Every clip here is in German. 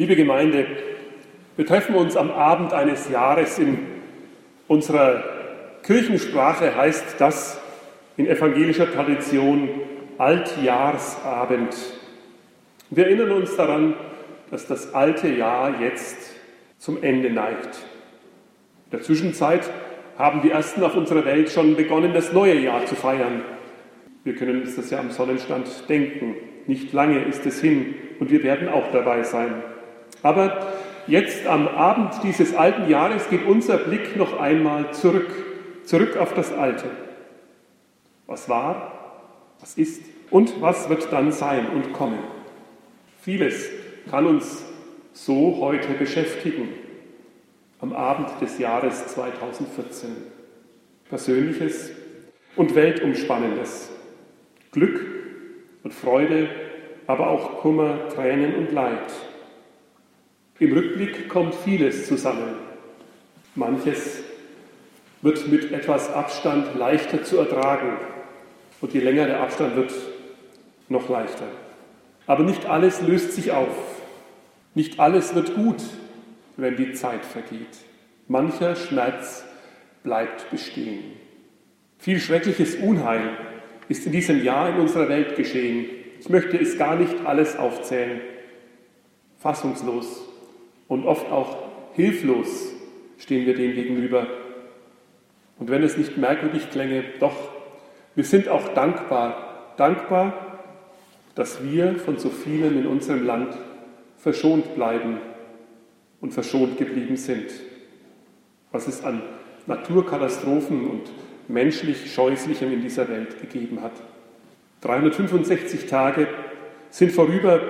Liebe Gemeinde, wir treffen uns am Abend eines Jahres. In unserer Kirchensprache heißt das in evangelischer Tradition Altjahrsabend. Wir erinnern uns daran, dass das alte Jahr jetzt zum Ende neigt. In der Zwischenzeit haben die Ersten auf unserer Welt schon begonnen, das neue Jahr zu feiern. Wir können uns das ja am Sonnenstand denken. Nicht lange ist es hin und wir werden auch dabei sein. Aber jetzt am Abend dieses alten Jahres geht unser Blick noch einmal zurück, zurück auf das Alte. Was war, was ist und was wird dann sein und kommen. Vieles kann uns so heute beschäftigen, am Abend des Jahres 2014. Persönliches und Weltumspannendes. Glück und Freude, aber auch Kummer, Tränen und Leid. Im Rückblick kommt vieles zusammen. Manches wird mit etwas Abstand leichter zu ertragen und je länger der Abstand wird, noch leichter. Aber nicht alles löst sich auf. Nicht alles wird gut, wenn die Zeit vergeht. Mancher Schmerz bleibt bestehen. Viel schreckliches Unheil ist in diesem Jahr in unserer Welt geschehen. Ich möchte es gar nicht alles aufzählen. Fassungslos und oft auch hilflos stehen wir dem gegenüber. Und wenn es nicht merkwürdig klänge, doch, wir sind auch dankbar, dankbar, dass wir von so vielen in unserem Land verschont bleiben und verschont geblieben sind. Was es an Naturkatastrophen und menschlich Scheußlichem in dieser Welt gegeben hat. 365 Tage sind vorüber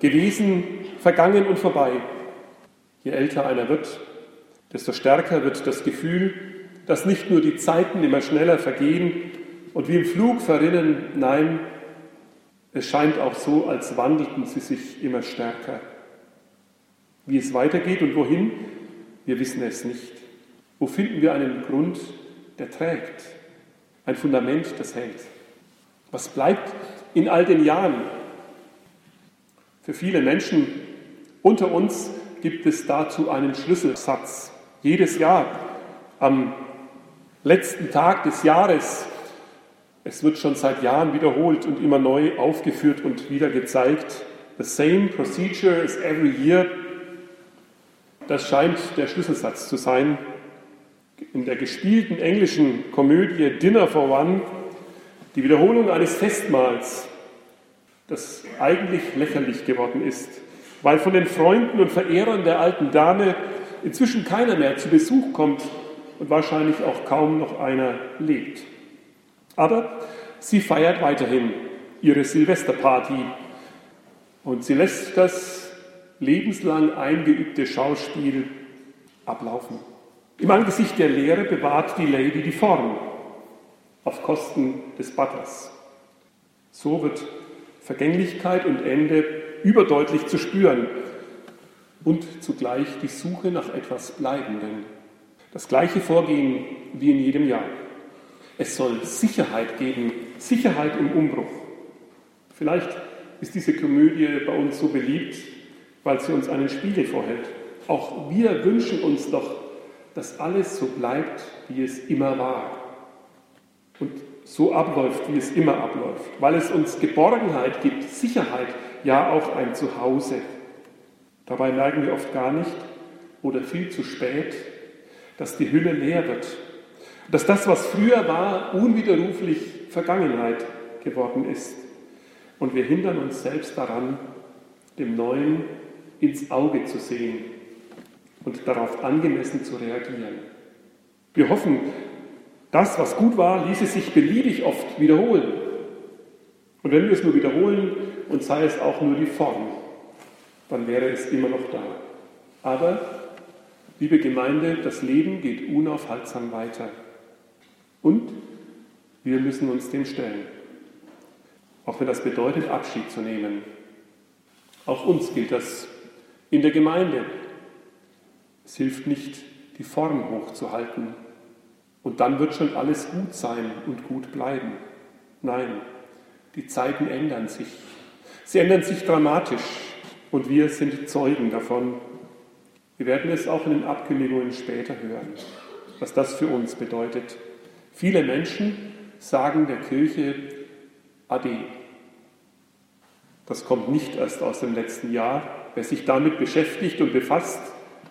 gewesen, vergangen und vorbei. Je älter einer wird, desto stärker wird das Gefühl, dass nicht nur die Zeiten immer schneller vergehen und wie im Flug verrinnen, nein, es scheint auch so, als wandelten sie sich immer stärker. Wie es weitergeht und wohin, wir wissen es nicht. Wo finden wir einen Grund, der trägt, ein Fundament, das hält? Was bleibt in all den Jahren? Für viele Menschen unter uns gibt es dazu einen Schlüsselsatz. Jedes Jahr am letzten Tag des Jahres, es wird schon seit Jahren wiederholt und immer neu aufgeführt und wieder gezeigt, the same procedure as every year. Das scheint der Schlüsselsatz zu sein. In der gespielten englischen Komödie Dinner for One, die Wiederholung eines Festmahls, das eigentlich lächerlich geworden ist weil von den Freunden und Verehrern der alten Dame inzwischen keiner mehr zu Besuch kommt und wahrscheinlich auch kaum noch einer lebt. Aber sie feiert weiterhin ihre Silvesterparty und sie lässt das lebenslang eingeübte Schauspiel ablaufen. Im Angesicht der Lehre bewahrt die Lady die Form auf Kosten des Butters. So wird Vergänglichkeit und Ende überdeutlich zu spüren und zugleich die Suche nach etwas Bleibendem. Das gleiche Vorgehen wie in jedem Jahr. Es soll Sicherheit geben, Sicherheit im Umbruch. Vielleicht ist diese Komödie bei uns so beliebt, weil sie uns einen Spiegel vorhält. Auch wir wünschen uns doch, dass alles so bleibt, wie es immer war. Und so abläuft, wie es immer abläuft, weil es uns Geborgenheit gibt, Sicherheit, ja auch ein Zuhause. Dabei merken wir oft gar nicht oder viel zu spät, dass die Hülle leer wird, dass das, was früher war, unwiderruflich Vergangenheit geworden ist. Und wir hindern uns selbst daran, dem Neuen ins Auge zu sehen und darauf angemessen zu reagieren. Wir hoffen, das, was gut war, ließe sich beliebig oft wiederholen. Und wenn wir es nur wiederholen und sei es auch nur die Form, dann wäre es immer noch da. Aber, liebe Gemeinde, das Leben geht unaufhaltsam weiter. Und wir müssen uns dem stellen. Auch wenn das bedeutet, Abschied zu nehmen. Auch uns gilt das in der Gemeinde. Es hilft nicht, die Form hochzuhalten. Und dann wird schon alles gut sein und gut bleiben. Nein, die Zeiten ändern sich. Sie ändern sich dramatisch. Und wir sind Zeugen davon. Wir werden es auch in den Abkündigungen später hören, was das für uns bedeutet. Viele Menschen sagen der Kirche Ade. Das kommt nicht erst aus dem letzten Jahr. Wer sich damit beschäftigt und befasst,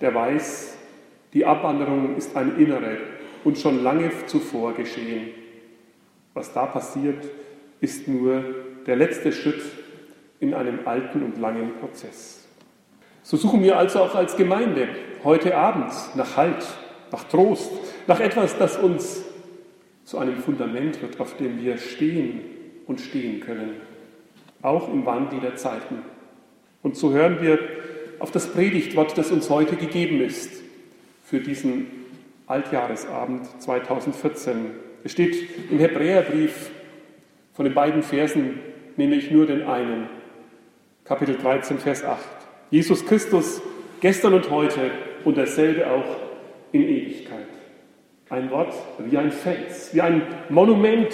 der weiß, die Abwanderung ist eine innere und schon lange zuvor geschehen. Was da passiert, ist nur der letzte Schritt in einem alten und langen Prozess. So suchen wir also auch als Gemeinde heute Abend nach Halt, nach Trost, nach etwas, das uns zu einem Fundament wird, auf dem wir stehen und stehen können, auch im Wandel der Zeiten. Und so hören wir auf das Predigtwort, das uns heute gegeben ist für diesen Altjahresabend 2014. Es steht im Hebräerbrief von den beiden Versen, nehme ich nur den einen, Kapitel 13, Vers 8. Jesus Christus gestern und heute und dasselbe auch in Ewigkeit. Ein Wort wie ein Fels, wie ein Monument.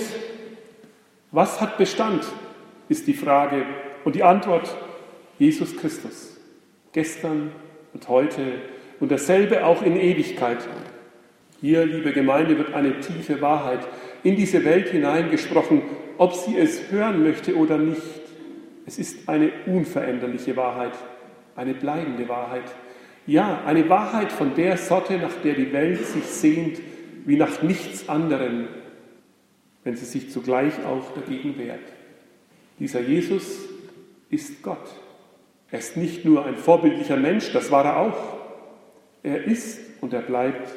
Was hat Bestand, ist die Frage. Und die Antwort, Jesus Christus. Gestern und heute und dasselbe auch in Ewigkeit. Hier, liebe Gemeinde, wird eine tiefe Wahrheit in diese Welt hineingesprochen, ob sie es hören möchte oder nicht. Es ist eine unveränderliche Wahrheit, eine bleibende Wahrheit. Ja, eine Wahrheit von der Sorte, nach der die Welt sich sehnt, wie nach nichts anderem, wenn sie sich zugleich auch dagegen wehrt. Dieser Jesus ist Gott. Er ist nicht nur ein vorbildlicher Mensch, das war er auch. Er ist und er bleibt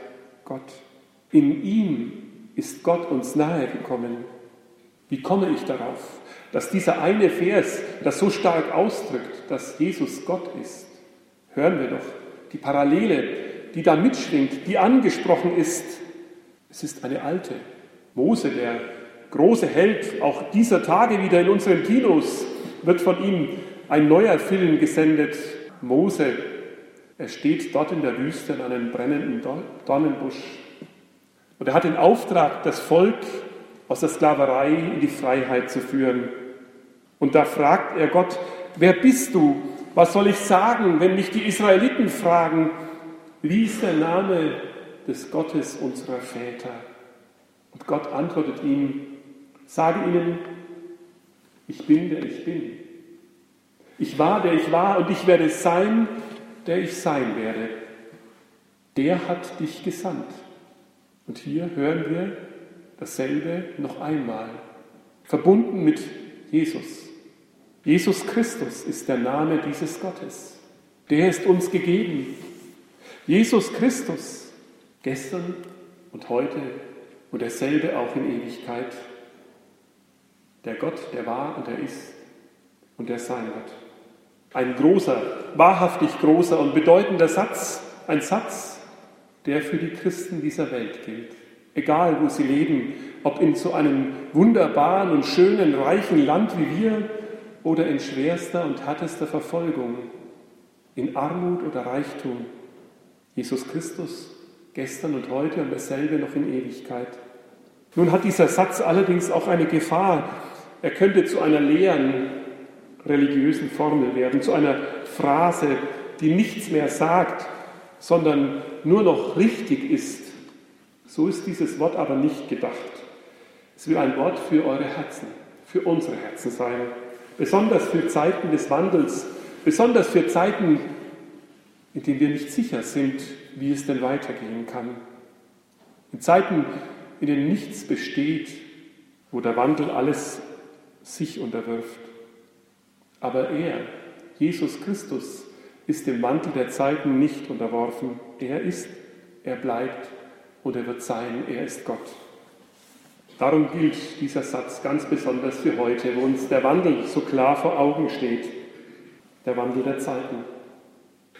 Gott. In ihm ist Gott uns nahe gekommen. Wie komme ich darauf, dass dieser eine Vers das so stark ausdrückt, dass Jesus Gott ist? Hören wir doch die Parallele, die da mitschwingt, die angesprochen ist. Es ist eine alte. Mose, der große Held, auch dieser Tage wieder in unseren Kinos, wird von ihm ein neuer Film gesendet. Mose, er steht dort in der Wüste an einem brennenden Dornenbusch. Und er hat den Auftrag, das Volk aus der Sklaverei in die Freiheit zu führen. Und da fragt er Gott, wer bist du? Was soll ich sagen, wenn mich die Israeliten fragen, wie ist der Name des Gottes unserer Väter? Und Gott antwortet ihm, sage ihnen, ich bin der ich bin. Ich war der ich war und ich werde sein, der ich sein werde. Der hat dich gesandt. Und hier hören wir dasselbe noch einmal, verbunden mit Jesus. Jesus Christus ist der Name dieses Gottes. Der ist uns gegeben. Jesus Christus, gestern und heute und derselbe auch in Ewigkeit. Der Gott, der war und der ist und der sein wird. Ein großer, wahrhaftig großer und bedeutender Satz, ein Satz, der für die Christen dieser Welt gilt. Egal, wo sie leben, ob in so einem wunderbaren und schönen, reichen Land wie wir oder in schwerster und härtester Verfolgung, in Armut oder Reichtum. Jesus Christus, gestern und heute und dasselbe noch in Ewigkeit. Nun hat dieser Satz allerdings auch eine Gefahr. Er könnte zu einer leeren religiösen Formel werden, zu einer Phrase, die nichts mehr sagt, sondern nur noch richtig ist. So ist dieses Wort aber nicht gedacht. Es will ein Wort für eure Herzen, für unsere Herzen sein, besonders für Zeiten des Wandels, besonders für Zeiten, in denen wir nicht sicher sind, wie es denn weitergehen kann. In Zeiten, in denen nichts besteht, wo der Wandel alles sich unterwirft. Aber er, Jesus Christus, ist dem Mantel der Zeiten nicht unterworfen. Er ist, er bleibt und er wird sein, er ist Gott. Darum gilt dieser Satz ganz besonders für heute, wo uns der Wandel so klar vor Augen steht, der Wandel der Zeiten,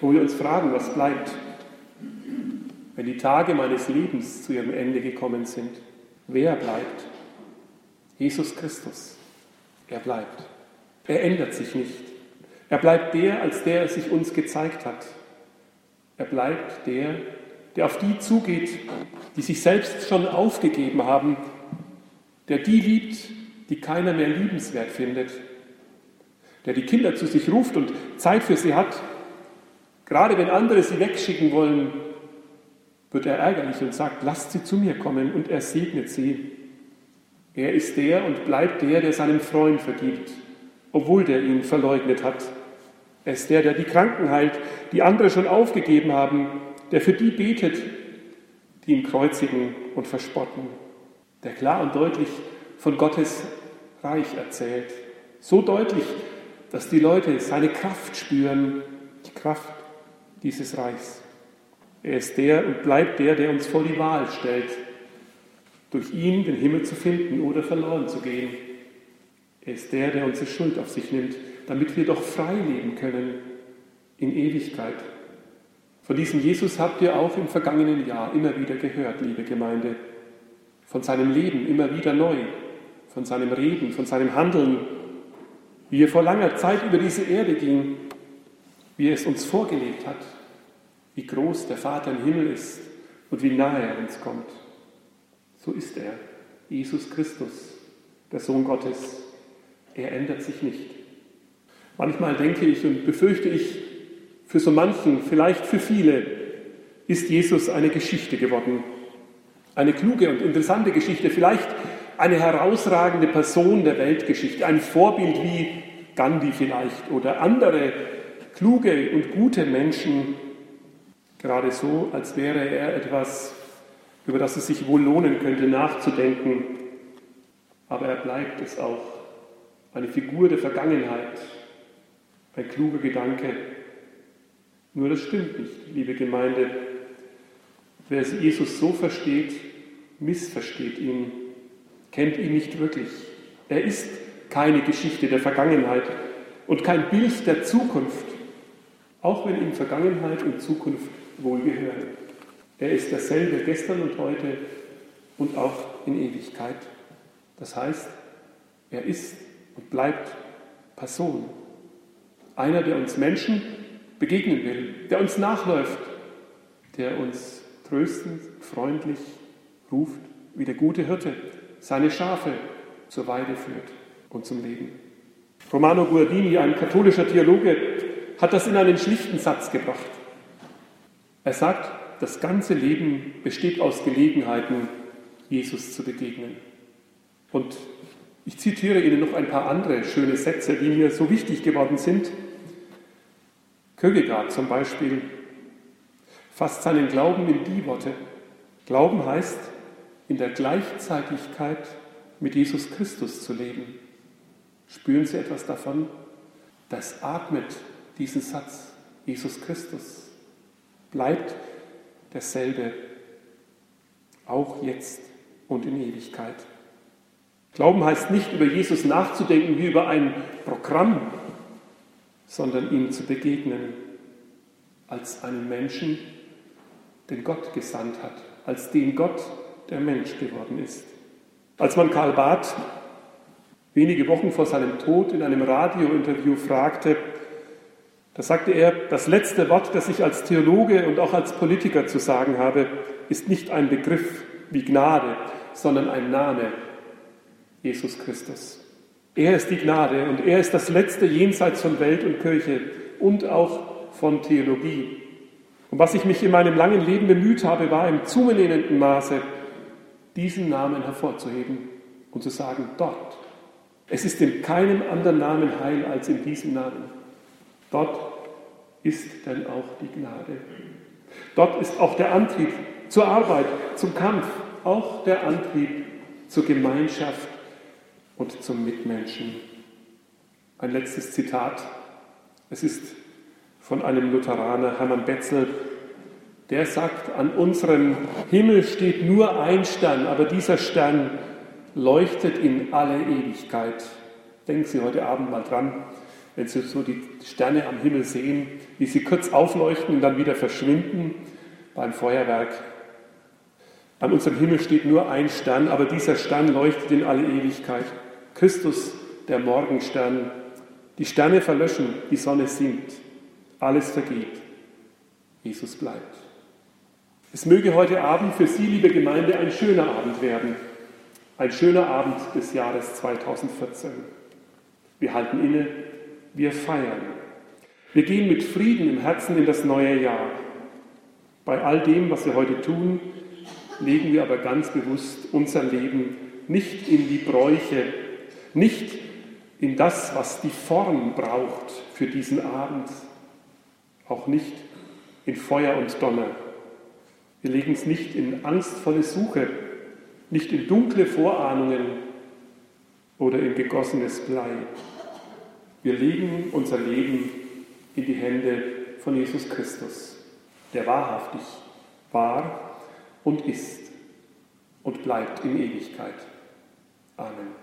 wo wir uns fragen, was bleibt, wenn die Tage meines Lebens zu ihrem Ende gekommen sind. Wer bleibt? Jesus Christus. Er bleibt. Er ändert sich nicht. Er bleibt der, als der er sich uns gezeigt hat. Er bleibt der, der auf die zugeht, die sich selbst schon aufgegeben haben, der die liebt, die keiner mehr liebenswert findet, der die Kinder zu sich ruft und Zeit für sie hat. Gerade wenn andere sie wegschicken wollen, wird er ärgerlich und sagt, lasst sie zu mir kommen und er segnet sie. Er ist der und bleibt der, der seinen Freund vergibt, obwohl der ihn verleugnet hat. Er ist der, der die Kranken heilt, die andere schon aufgegeben haben, der für die betet, die ihn kreuzigen und verspotten, der klar und deutlich von Gottes Reich erzählt. So deutlich, dass die Leute seine Kraft spüren, die Kraft dieses Reichs. Er ist der und bleibt der, der uns vor die Wahl stellt, durch ihn den Himmel zu finden oder verloren zu gehen. Er ist der, der unsere Schuld auf sich nimmt, damit wir doch frei leben können in Ewigkeit. Von diesem Jesus habt ihr auch im vergangenen Jahr immer wieder gehört, liebe Gemeinde. Von seinem Leben immer wieder neu, von seinem Reden, von seinem Handeln, wie er vor langer Zeit über diese Erde ging, wie er es uns vorgelebt hat, wie groß der Vater im Himmel ist und wie nahe er uns kommt. So ist er, Jesus Christus, der Sohn Gottes. Er ändert sich nicht. Manchmal denke ich und befürchte ich, für so manchen, vielleicht für viele, ist Jesus eine Geschichte geworden. Eine kluge und interessante Geschichte, vielleicht eine herausragende Person der Weltgeschichte, ein Vorbild wie Gandhi vielleicht oder andere kluge und gute Menschen, gerade so, als wäre er etwas, über das es sich wohl lohnen könnte, nachzudenken. Aber er bleibt es auch, eine Figur der Vergangenheit, ein kluger Gedanke. Nur das stimmt nicht, liebe Gemeinde. Wer Jesus so versteht, missversteht ihn kennt ihn nicht wirklich. Er ist keine Geschichte der Vergangenheit und kein Bild der Zukunft, auch wenn ihm Vergangenheit und Zukunft wohl gehören. Er ist dasselbe gestern und heute und auch in Ewigkeit. Das heißt, er ist und bleibt Person. Einer, der uns Menschen begegnen will, der uns nachläuft, der uns tröstend, freundlich ruft, wie der gute Hirte, seine Schafe zur Weide führt und zum Leben. Romano Guardini, ein katholischer Theologe, hat das in einen schlichten Satz gebracht. Er sagt, das ganze Leben besteht aus Gelegenheiten, Jesus zu begegnen. Und ich zitiere Ihnen noch ein paar andere schöne Sätze, die mir so wichtig geworden sind. Kierkegaard zum Beispiel fasst seinen Glauben in die Worte. Glauben heißt, in der Gleichzeitigkeit mit Jesus Christus zu leben. Spüren Sie etwas davon? Das atmet diesen Satz. Jesus Christus bleibt derselbe, auch jetzt und in Ewigkeit. Glauben heißt nicht, über Jesus nachzudenken wie über ein Programm, sondern ihm zu begegnen als einen Menschen, den Gott gesandt hat, als den Gott, der Mensch geworden ist. Als man Karl Barth wenige Wochen vor seinem Tod in einem Radiointerview fragte, da sagte er, das letzte Wort, das ich als Theologe und auch als Politiker zu sagen habe, ist nicht ein Begriff wie Gnade, sondern ein Name, Jesus Christus. Er ist die Gnade und er ist das letzte jenseits von Welt und Kirche und auch von Theologie. Und was ich mich in meinem langen Leben bemüht habe, war im zunehmenden Maße diesen Namen hervorzuheben und zu sagen, dort. Es ist in keinem anderen Namen heil als in diesem Namen. Dort ist denn auch die Gnade. Dort ist auch der Antrieb zur Arbeit, zum Kampf, auch der Antrieb zur Gemeinschaft und zum Mitmenschen. Ein letztes Zitat. Es ist von einem Lutheraner, Hermann Betzel, der sagt, an unserem Himmel steht nur ein Stern, aber dieser Stern leuchtet in alle Ewigkeit. Denken Sie heute Abend mal dran, wenn Sie so die Sterne am Himmel sehen, wie sie kurz aufleuchten und dann wieder verschwinden beim Feuerwerk. An unserem Himmel steht nur ein Stern, aber dieser Stern leuchtet in alle Ewigkeit. Christus, der Morgenstern. Die Sterne verlöschen, die Sonne sinkt, alles vergeht. Jesus bleibt. Es möge heute Abend für Sie, liebe Gemeinde, ein schöner Abend werden. Ein schöner Abend des Jahres 2014. Wir halten inne Wir feiern. Wir gehen mit Frieden im Herzen in das neue Jahr. Bei all dem, was wir heute tun, legen wir aber ganz bewusst unser Leben nicht in die Bräuche, nicht in das, was die Form braucht für diesen Abend, auch nicht in Feuer und Donner. Wir legen es nicht in angstvolle Suche, nicht in dunkle Vorahnungen oder in gegossenes Blei. Wir legen unser Leben in die Hände von Jesus Christus, der wahrhaftig war und ist und bleibt in Ewigkeit. Amen.